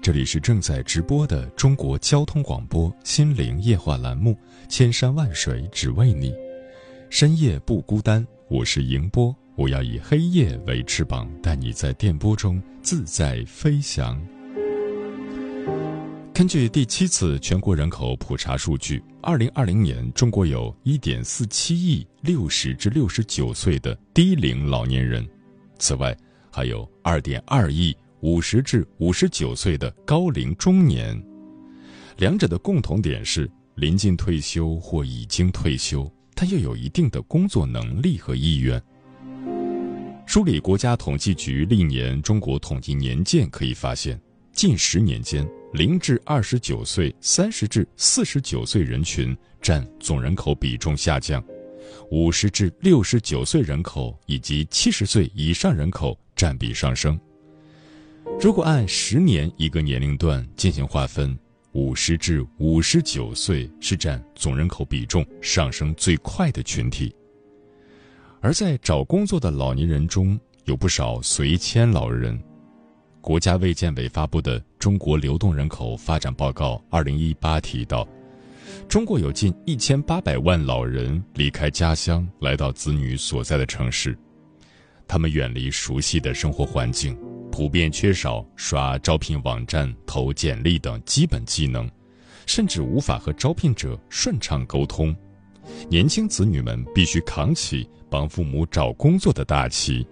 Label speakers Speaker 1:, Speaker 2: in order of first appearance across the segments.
Speaker 1: 这里是正在直播的中国交通广播心灵夜话栏目《千山万水只为你》，深夜不孤单，我是迎波，我要以黑夜为翅膀，带你在电波中自在飞翔。根据第七次全国人口普查数据，二零二零年中国有一点四七亿六十至六十九岁的低龄老年人，此外。还有二点二亿五十至五十九岁的高龄中年，两者的共同点是临近退休或已经退休，但又有一定的工作能力和意愿。梳理国家统计局历年中国统计年鉴可以发现，近十年间，零至二十九岁、三十至四十九岁人群占总人口比重下降，五十至六十九岁人口以及七十岁以上人口。占比上升。如果按十年一个年龄段进行划分，五十至五十九岁是占总人口比重上升最快的群体。而在找工作的老年人中，有不少随迁老人。国家卫健委发布的《中国流动人口发展报告（二零一八）》提到，中国有近一千八百万老人离开家乡，来到子女所在的城市。他们远离熟悉的生活环境，普遍缺少刷招聘网站、投简历等基本技能，甚至无法和招聘者顺畅沟通。年轻子女们必须扛起帮父母找工作的大旗。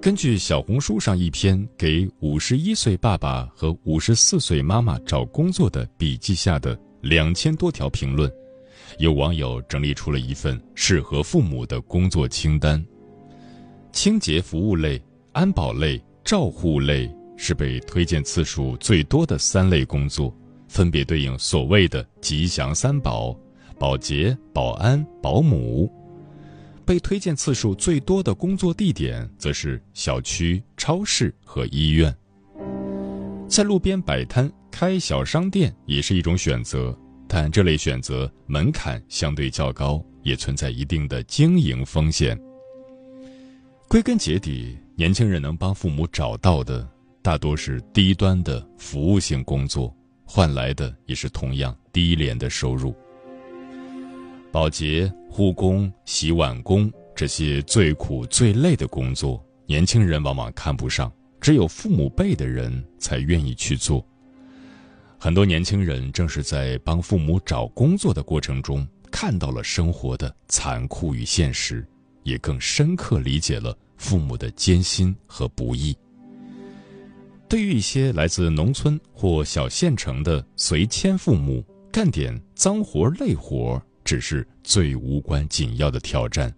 Speaker 1: 根据小红书上一篇给五十一岁爸爸和五十四岁妈妈找工作的笔记下的两千多条评论。有网友整理出了一份适合父母的工作清单，清洁服务类、安保类、照护类是被推荐次数最多的三类工作，分别对应所谓的“吉祥三宝”：保洁、保安、保姆。被推荐次数最多的工作地点则是小区、超市和医院。在路边摆摊、开小商店也是一种选择。但这类选择门槛相对较高，也存在一定的经营风险。归根结底，年轻人能帮父母找到的大多是低端的服务性工作，换来的也是同样低廉的收入。保洁、护工、洗碗工这些最苦最累的工作，年轻人往往看不上，只有父母辈的人才愿意去做。很多年轻人正是在帮父母找工作的过程中，看到了生活的残酷与现实，也更深刻理解了父母的艰辛和不易。对于一些来自农村或小县城的随迁父母，干点脏活累活只是最无关紧要的挑战，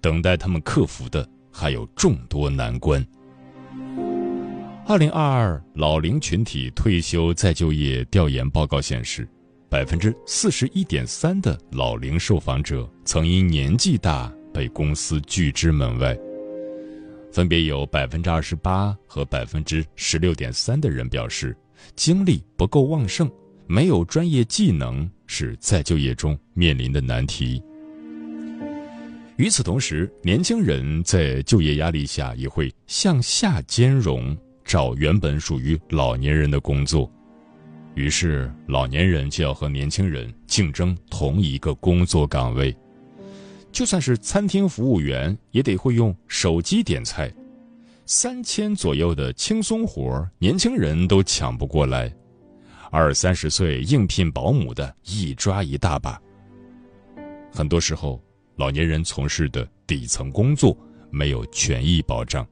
Speaker 1: 等待他们克服的还有众多难关。二零二二老龄群体退休再就业调研报告显示，百分之四十一点三的老龄受访者曾因年纪大被公司拒之门外。分别有百分之二十八和百分之十六点三的人表示，精力不够旺盛，没有专业技能是再就业中面临的难题。与此同时，年轻人在就业压力下也会向下兼容。找原本属于老年人的工作，于是老年人就要和年轻人竞争同一个工作岗位。就算是餐厅服务员，也得会用手机点菜。三千左右的轻松活，年轻人都抢不过来。二三十岁应聘保姆的一抓一大把，很多时候，老年人从事的底层工作没有权益保障。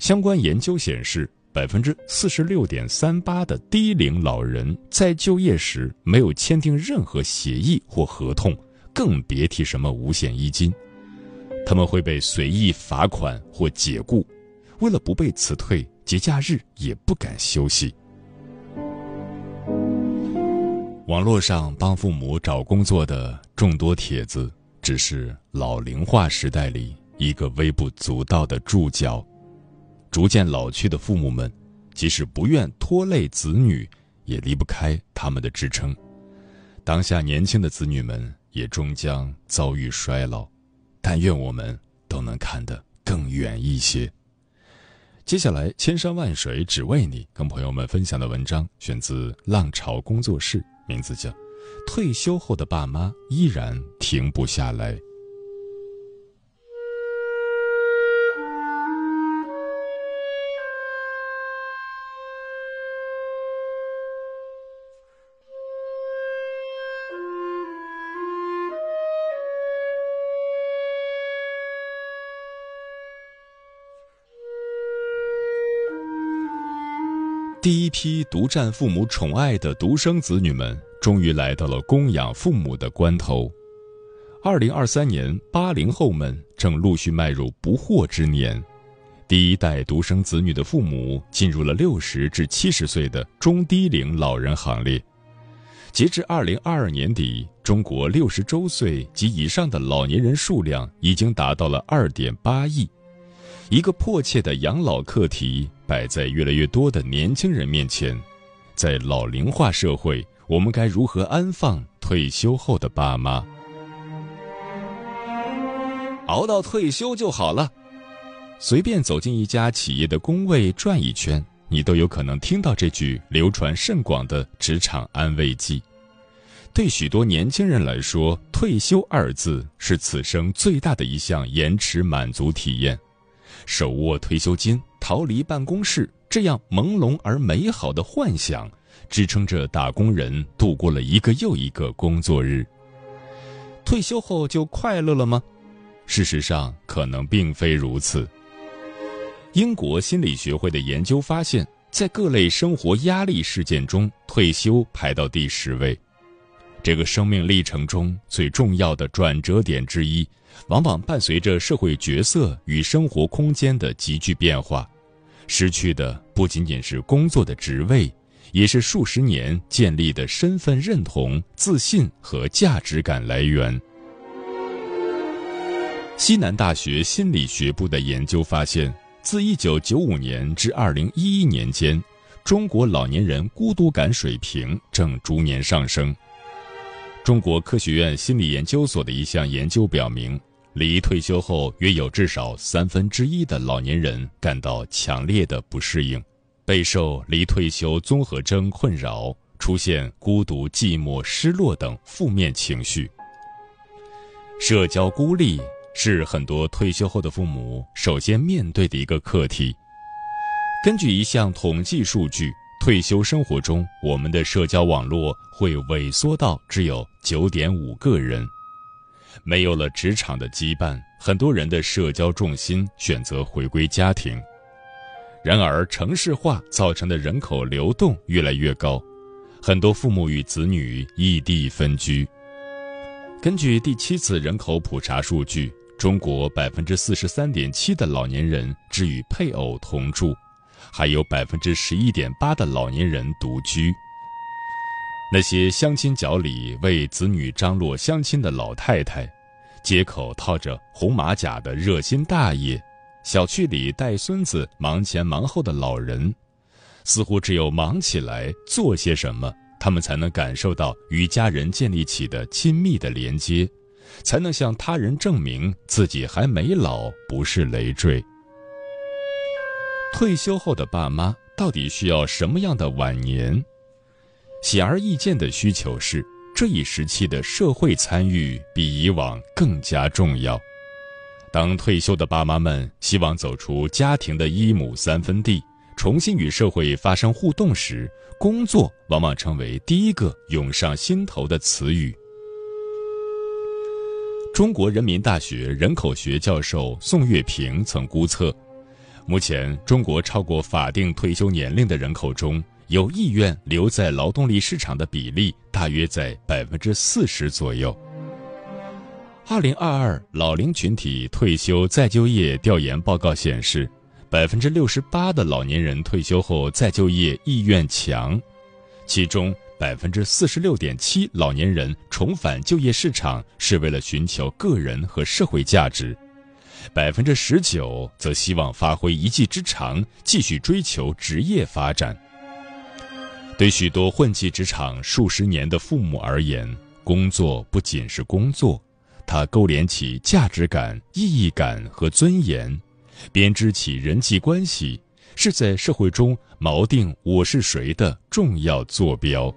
Speaker 1: 相关研究显示，百分之四十六点三八的低龄老人在就业时没有签订任何协议或合同，更别提什么五险一金。他们会被随意罚款或解雇，为了不被辞退，节假日也不敢休息。网络上帮父母找工作的众多帖子，只是老龄化时代里一个微不足道的注脚。逐渐老去的父母们，即使不愿拖累子女，也离不开他们的支撑。当下年轻的子女们也终将遭遇衰老，但愿我们都能看得更远一些。接下来，千山万水只为你，跟朋友们分享的文章选自浪潮工作室。名字叫《退休后的爸妈依然停不下来》。第一批独占父母宠爱的独生子女们，终于来到了供养父母的关头。二零二三年，八零后们正陆续迈入不惑之年，第一代独生子女的父母进入了六十至七十岁的中低龄老人行列。截至二零二二年底，中国六十周岁及以上的老年人数量已经达到了二点八亿。一个迫切的养老课题摆在越来越多的年轻人面前，在老龄化社会，我们该如何安放退休后的爸妈？熬到退休就好了。随便走进一家企业的工位转一圈，你都有可能听到这句流传甚广的职场安慰剂。对许多年轻人来说，“退休”二字是此生最大的一项延迟满足体验。手握退休金，逃离办公室，这样朦胧而美好的幻想，支撑着打工人度过了一个又一个工作日。退休后就快乐了吗？事实上，可能并非如此。英国心理学会的研究发现，在各类生活压力事件中，退休排到第十位。这个生命历程中最重要的转折点之一。往往伴随着社会角色与生活空间的急剧变化，失去的不仅仅是工作的职位，也是数十年建立的身份认同、自信和价值感来源。西南大学心理学部的研究发现，自1995年至2011年间，中国老年人孤独感水平正逐年上升。中国科学院心理研究所的一项研究表明，离退休后约有至少三分之一的老年人感到强烈的不适应，备受离退休综合征困扰，出现孤独、寂寞、失落等负面情绪。社交孤立是很多退休后的父母首先面对的一个课题。根据一项统计数据。退休生活中，我们的社交网络会萎缩到只有九点五个人。没有了职场的羁绊，很多人的社交重心选择回归家庭。然而，城市化造成的人口流动越来越高，很多父母与子女异地分居。根据第七次人口普查数据，中国百分之四十三点七的老年人只与配偶同住。还有百分之十一点八的老年人独居。那些相亲角里为子女张罗相亲的老太太，街口套着红马甲的热心大爷，小区里带孙子忙前忙后的老人，似乎只有忙起来做些什么，他们才能感受到与家人建立起的亲密的连接，才能向他人证明自己还没老，不是累赘。退休后的爸妈到底需要什么样的晚年？显而易见的需求是，这一时期的社会参与比以往更加重要。当退休的爸妈们希望走出家庭的一亩三分地，重新与社会发生互动时，工作往往成为第一个涌上心头的词语。中国人民大学人口学教授宋月平曾估测，目前中国超过法定退休年龄的人口中，有意愿留在劳动力市场的比例大约在百分之四十左右。二零二二老龄群体退休再就业调研报告显示，百分之六十八的老年人退休后再就业意愿强，其中百分之四十六点七老年人重返就业市场是为了寻求个人和社会价值，百分之十九则希望发挥一技之长，继续追求职业发展。对许多混迹职场数十年的父母而言，工作不仅是工作。它勾连起价值感、意义感和尊严，编织起人际关系，是在社会中锚定我是谁的重要坐标。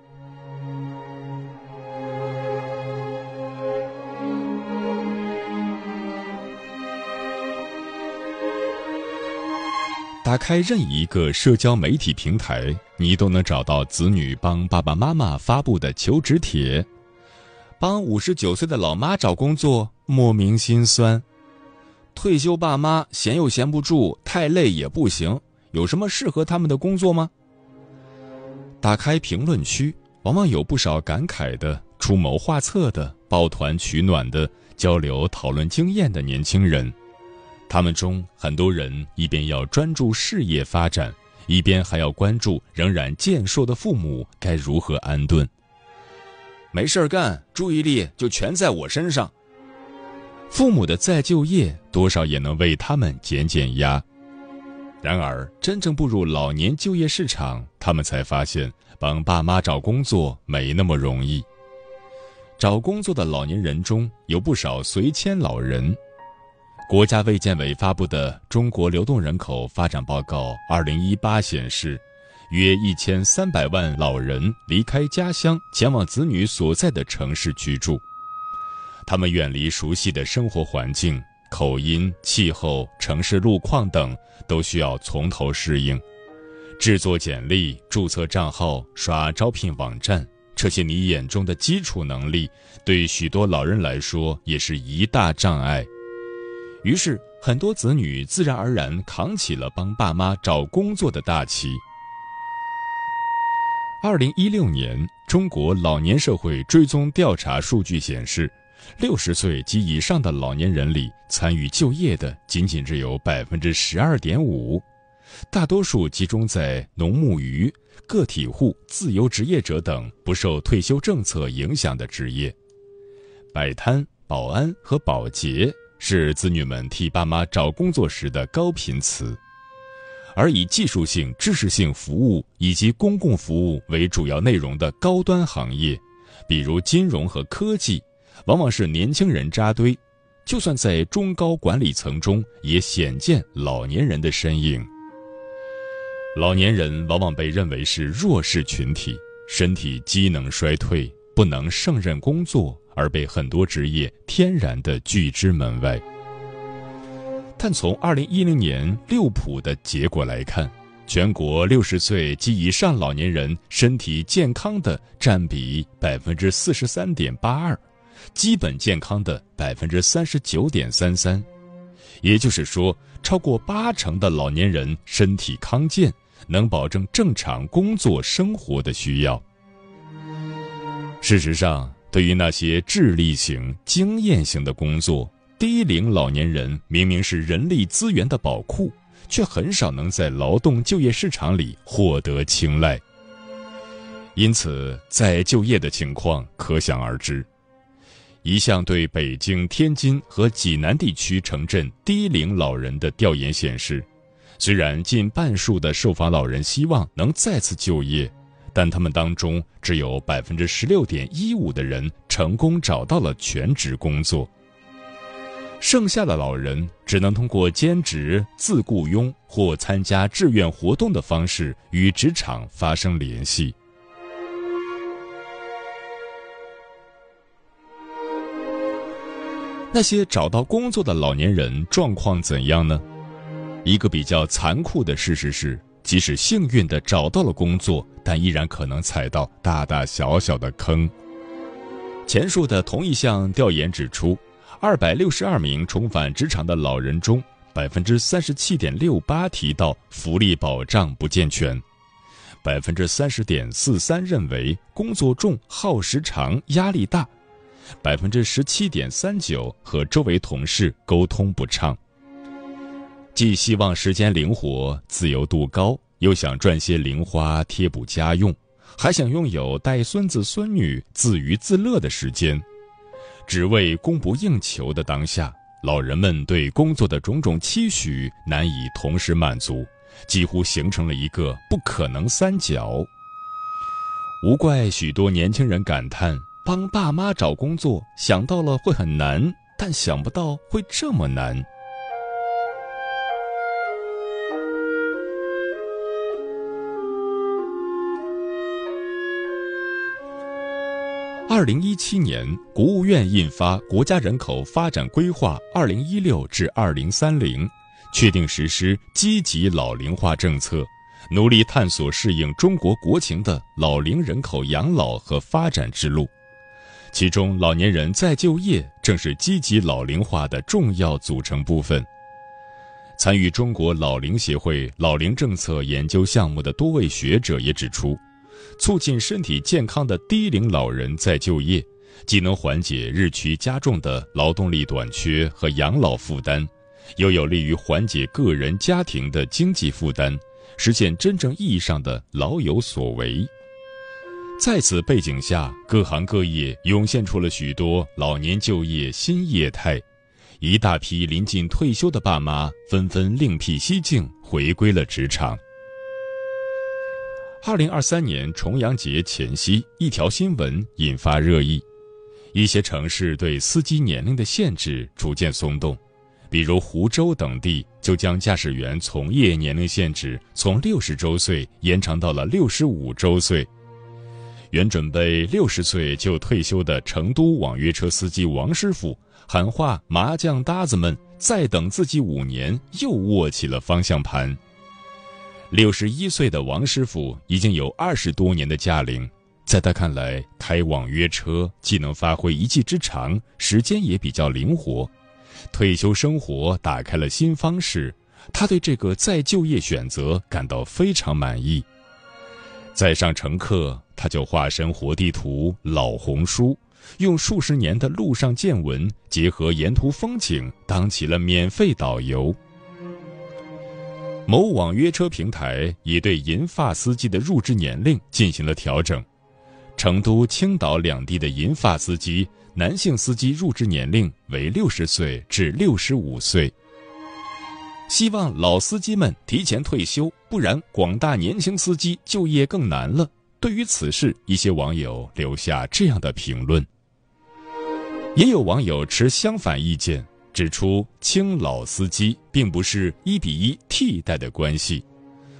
Speaker 1: 打开任意一个社交媒体平台，你都能找到子女帮爸爸妈妈发布的求职帖。帮五十九岁的老妈找工作，莫名心酸。退休爸妈闲又闲不住，太累也不行。有什么适合他们的工作吗？打开评论区，往往有不少感慨的、出谋划策的、抱团取暖的、交流讨论经验的年轻人。他们中很多人一边要专注事业发展，一边还要关注仍然健硕的父母该如何安顿。没事干，注意力就全在我身上。父母的再就业，多少也能为他们减减压。然而，真正步入老年就业市场，他们才发现，帮爸妈找工作没那么容易。找工作的老年人中有不少随迁老人。国家卫健委发布的《中国流动人口发展报告（二零一八）》显示。约一千三百万老人离开家乡，前往子女所在的城市居住。他们远离熟悉的生活环境、口音、气候、城市路况等，都需要从头适应。制作简历、注册账号、刷招聘网站，这些你眼中的基础能力，对许多老人来说也是一大障碍。于是，很多子女自然而然扛起了帮爸妈找工作的大旗。二零一六年，中国老年社会追踪调查数据显示，六十岁及以上的老年人里，参与就业的仅仅只有百分之十二点五，大多数集中在农牧渔、个体户、自由职业者等不受退休政策影响的职业。摆摊、保安和保洁是子女们替爸妈找工作时的高频词。而以技术性、知识性服务以及公共服务为主要内容的高端行业，比如金融和科技，往往是年轻人扎堆。就算在中高管理层中，也鲜见老年人的身影。老年人往往被认为是弱势群体，身体机能衰退，不能胜任工作，而被很多职业天然的拒之门外。但从二零一零年六普的结果来看，全国六十岁及以上老年人身体健康的占比百分之四十三点八二，基本健康的百分之三十九点三三，也就是说，超过八成的老年人身体康健，能保证正常工作生活的需要。事实上，对于那些智力型、经验型的工作，低龄老年人明明是人力资源的宝库，却很少能在劳动就业市场里获得青睐。因此，在就业的情况可想而知。一项对北京、天津和济南地区城镇低龄老人的调研显示，虽然近半数的受访老人希望能再次就业，但他们当中只有百分之十六点一五的人成功找到了全职工作。剩下的老人只能通过兼职、自雇佣或参加志愿活动的方式与职场发生联系。那些找到工作的老年人状况怎样呢？一个比较残酷的事实是，即使幸运的找到了工作，但依然可能踩到大大小小的坑。前述的同一项调研指出。二百六十二名重返职场的老人中，百分之三十七点六八提到福利保障不健全，百分之三十点四三认为工作重、耗时长、压力大，百分之十七点三九和周围同事沟通不畅。既希望时间灵活、自由度高，又想赚些零花贴补家用，还想拥有带孙子孙女自娱自乐的时间。只为供不应求的当下，老人们对工作的种种期许难以同时满足，几乎形成了一个不可能三角。无怪许多年轻人感叹：帮爸妈找工作，想到了会很难，但想不到会这么难。二零一七年，国务院印发《国家人口发展规划（二零一六至二零三零）》，确定实施积极老龄化政策，努力探索适应中国国情的老龄人口养老和发展之路。其中，老年人再就业正是积极老龄化的重要组成部分。参与中国老龄协会老龄政策研究项目的多位学者也指出。促进身体健康的低龄老人再就业，既能缓解日趋加重的劳动力短缺和养老负担，又有利于缓解个人家庭的经济负担，实现真正意义上的老有所为。在此背景下，各行各业涌现出了许多老年就业新业态，一大批临近退休的爸妈纷纷另辟蹊径，回归了职场。二零二三年重阳节前夕，一条新闻引发热议：一些城市对司机年龄的限制逐渐松动，比如湖州等地就将驾驶员从业年龄限制从六十周岁延长到了六十五周岁。原准备六十岁就退休的成都网约车司机王师傅喊话麻将搭子们：“再等自己五年！”又握起了方向盘。六十一岁的王师傅已经有二十多年的驾龄，在他看来，开网约车既能发挥一技之长，时间也比较灵活，退休生活打开了新方式。他对这个再就业选择感到非常满意。在上乘客，他就化身活地图老红书，用数十年的路上见闻结合沿途风景，当起了免费导游。某网约车平台已对银发司机的入职年龄进行了调整，成都、青岛两地的银发司机男性司机入职年龄为六十岁至六十五岁。希望老司机们提前退休，不然广大年轻司机就业更难了。对于此事，一些网友留下这样的评论，也有网友持相反意见。指出，青老司机并不是一比一替代的关系，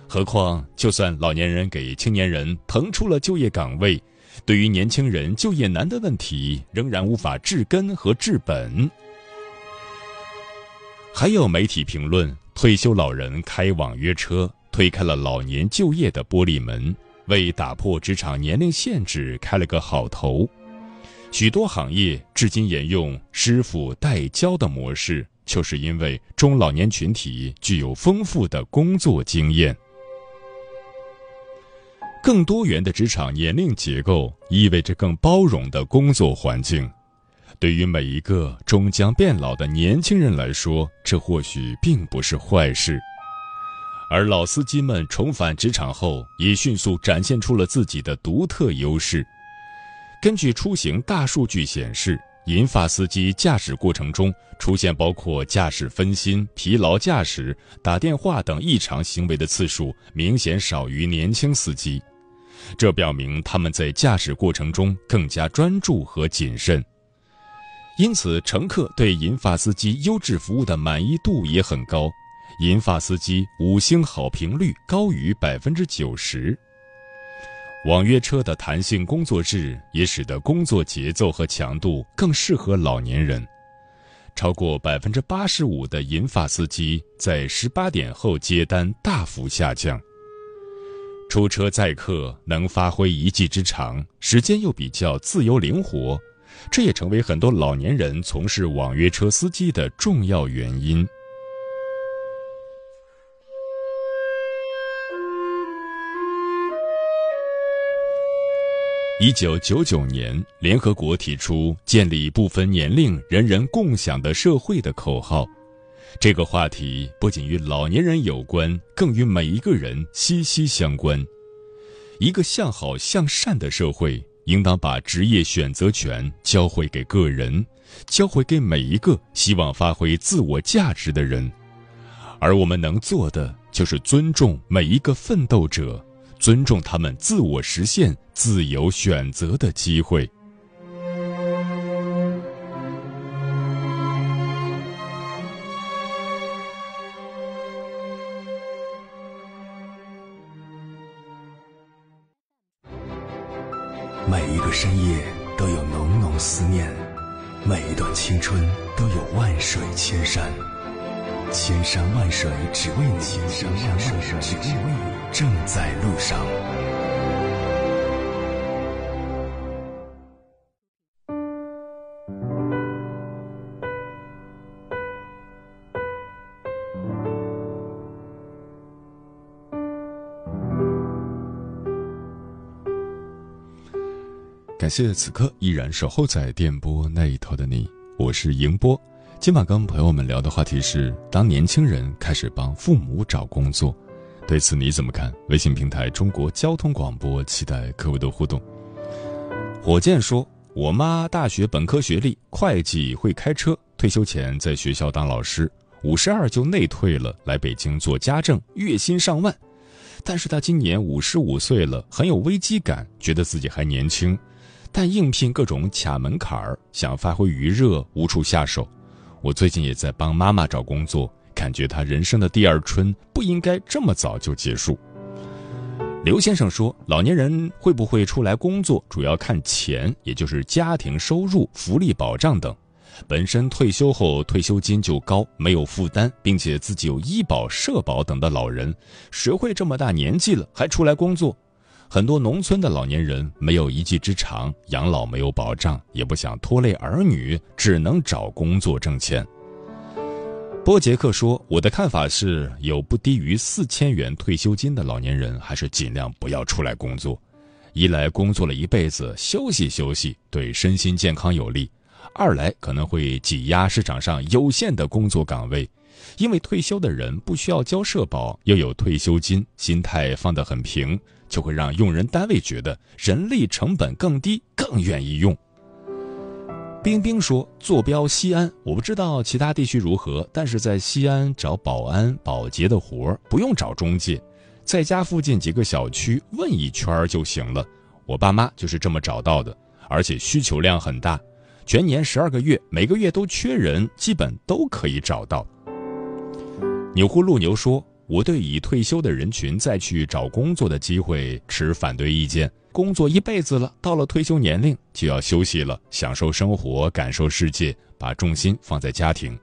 Speaker 1: 何况就算老年人给青年人腾出了就业岗位，对于年轻人就业难的问题仍然无法治根和治本。还有媒体评论，退休老人开网约车，推开了老年就业的玻璃门，为打破职场年龄限制开了个好头。许多行业至今沿用师傅带教的模式，就是因为中老年群体具有丰富的工作经验。更多元的职场年龄结构意味着更包容的工作环境。对于每一个终将变老的年轻人来说，这或许并不是坏事。而老司机们重返职场后，也迅速展现出了自己的独特优势。根据出行大数据显示，银发司机驾驶过程中出现包括驾驶分心、疲劳驾驶、打电话等异常行为的次数明显少于年轻司机，这表明他们在驾驶过程中更加专注和谨慎。因此，乘客对银发司机优质服务的满意度也很高，银发司机五星好评率高于百分之九十。网约车的弹性工作制也使得工作节奏和强度更适合老年人。超过百分之八十五的银发司机在十八点后接单大幅下降。出车载客能发挥一技之长，时间又比较自由灵活，这也成为很多老年人从事网约车司机的重要原因。一九九九年，联合国提出建立不分年龄、人人共享的社会的口号。这个话题不仅与老年人有关，更与每一个人息息相关。一个向好向善的社会，应当把职业选择权交回给个人，交回给每一个希望发挥自我价值的人。而我们能做的，就是尊重每一个奋斗者。尊重他们自我实现、自由选择的机会。
Speaker 2: 每一个深夜都有浓浓思念，每一段青春都有万水千山，千山万水只为你，千山万水只为你。正在路上。
Speaker 1: 感谢此刻依然守候在电波那一头的你，我是迎波。今晚跟朋友们聊的话题是：当年轻人开始帮父母找工作。对此你怎么看？微信平台中国交通广播，期待各位的互动。火箭说：“我妈大学本科学历，会计会开车，退休前在学校当老师，五十二就内退了，来北京做家政，月薪上万。但是她今年五十五岁了，很有危机感，觉得自己还年轻，但应聘各种卡门槛儿，想发挥余热，无处下手。我最近也在帮妈妈找工作。”感觉她人生的第二春不应该这么早就结束。刘先生说：“老年人会不会出来工作，主要看钱，也就是家庭收入、福利保障等。本身退休后退休金就高，没有负担，并且自己有医保、社保等的老人，谁会这么大年纪了还出来工作？很多农村的老年人没有一技之长，养老没有保障，也不想拖累儿女，只能找工作挣钱。”波杰克说：“我的看法是，有不低于四千元退休金的老年人，还是尽量不要出来工作。一来工作了一辈子，休息休息对身心健康有利；二来可能会挤压市场上有限的工作岗位，因为退休的人不需要交社保，又有退休金，心态放得很平，就会让用人单位觉得人力成本更低，更愿意用。”冰冰说：“坐标西安，我不知道其他地区如何，但是在西安找保安、保洁的活儿不用找中介，在家附近几个小区问一圈就行了。我爸妈就是这么找到的，而且需求量很大，全年十二个月，每个月都缺人，基本都可以找到。”钮祜禄牛说：“我对已退休的人群再去找工作的机会持反对意见。”工作一辈子了，到了退休年龄就要休息了，享受生活，感受世界，把重心放在家庭。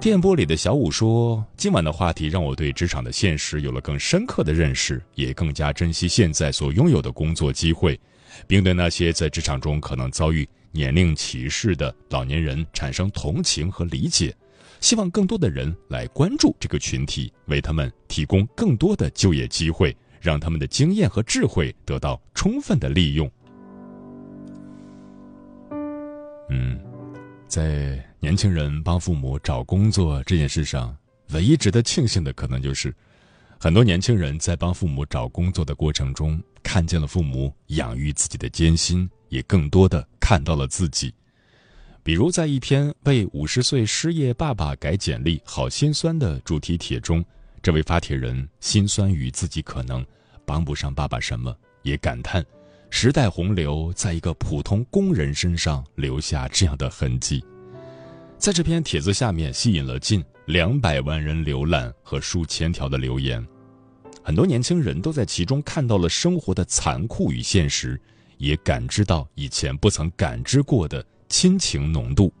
Speaker 1: 电波里的小五说：“今晚的话题让我对职场的现实有了更深刻的认识，也更加珍惜现在所拥有的工作机会，并对那些在职场中可能遭遇年龄歧视的老年人产生同情和理解。希望更多的人来关注这个群体，为他们提供更多的就业机会。”让他们的经验和智慧得到充分的利用。嗯，在年轻人帮父母找工作这件事上，唯一值得庆幸的，可能就是很多年轻人在帮父母找工作的过程中，看见了父母养育自己的艰辛，也更多的看到了自己。比如，在一篇为五十岁失业爸爸改简历好心酸的主题帖中。这位发帖人心酸于自己可能帮不上爸爸什么，也感叹时代洪流在一个普通工人身上留下这样的痕迹。在这篇帖子下面，吸引了近两百万人浏览和数千条的留言。很多年轻人都在其中看到了生活的残酷与现实，也感知到以前不曾感知过的亲情浓度。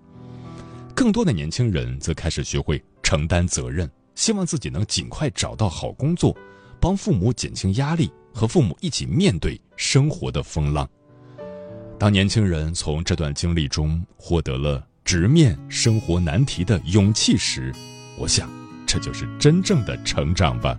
Speaker 1: 更多的年轻人则开始学会承担责任。希望自己能尽快找到好工作，帮父母减轻压力，和父母一起面对生活的风浪。当年轻人从这段经历中获得了直面生活难题的勇气时，我想，这就是真正的成长吧。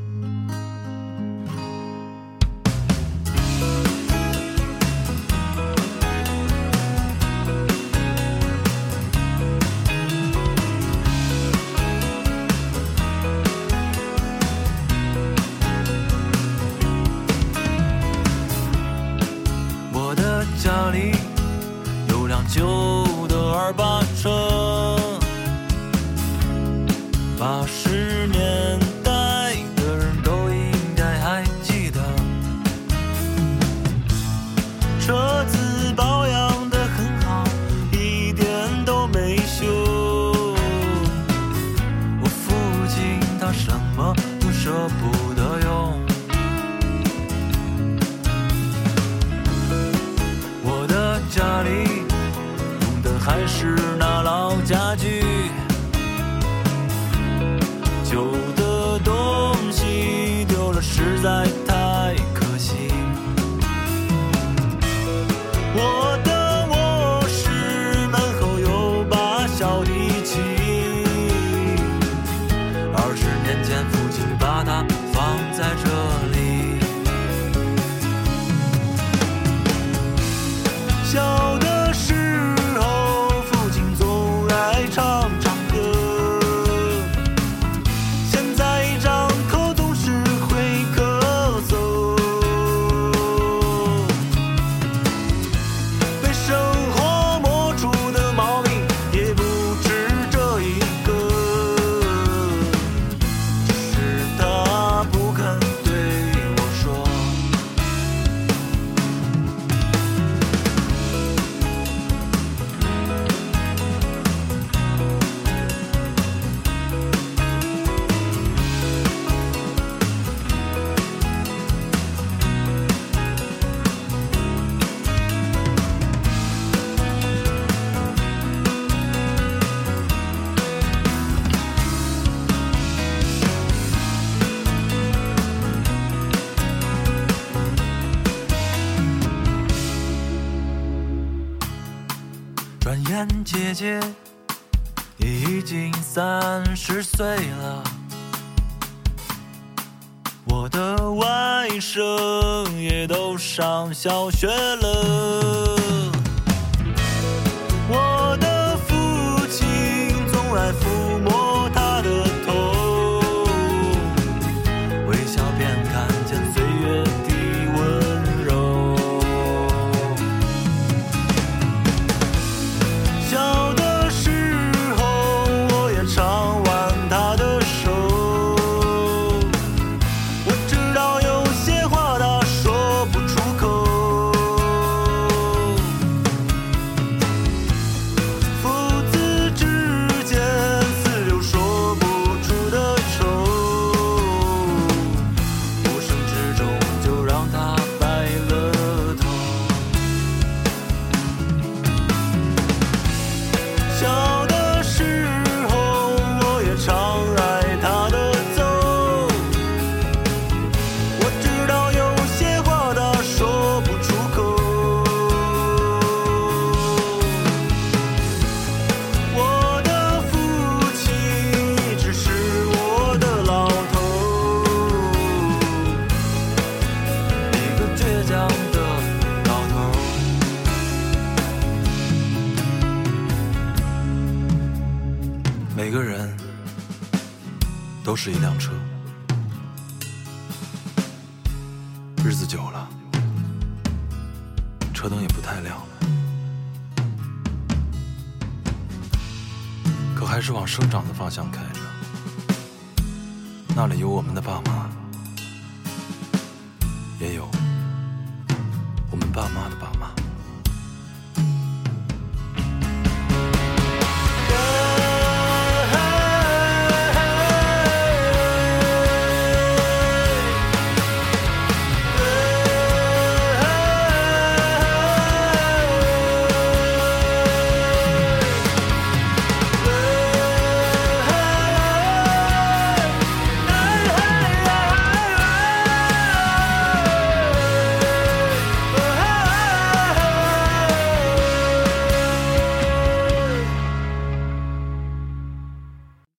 Speaker 3: control 姐姐已经三十岁了，我的外甥也都上小学了。日子久了，车灯也不太亮了，可还是往生长的方向开着。那里有我们的爸妈，也有我们爸妈的爸。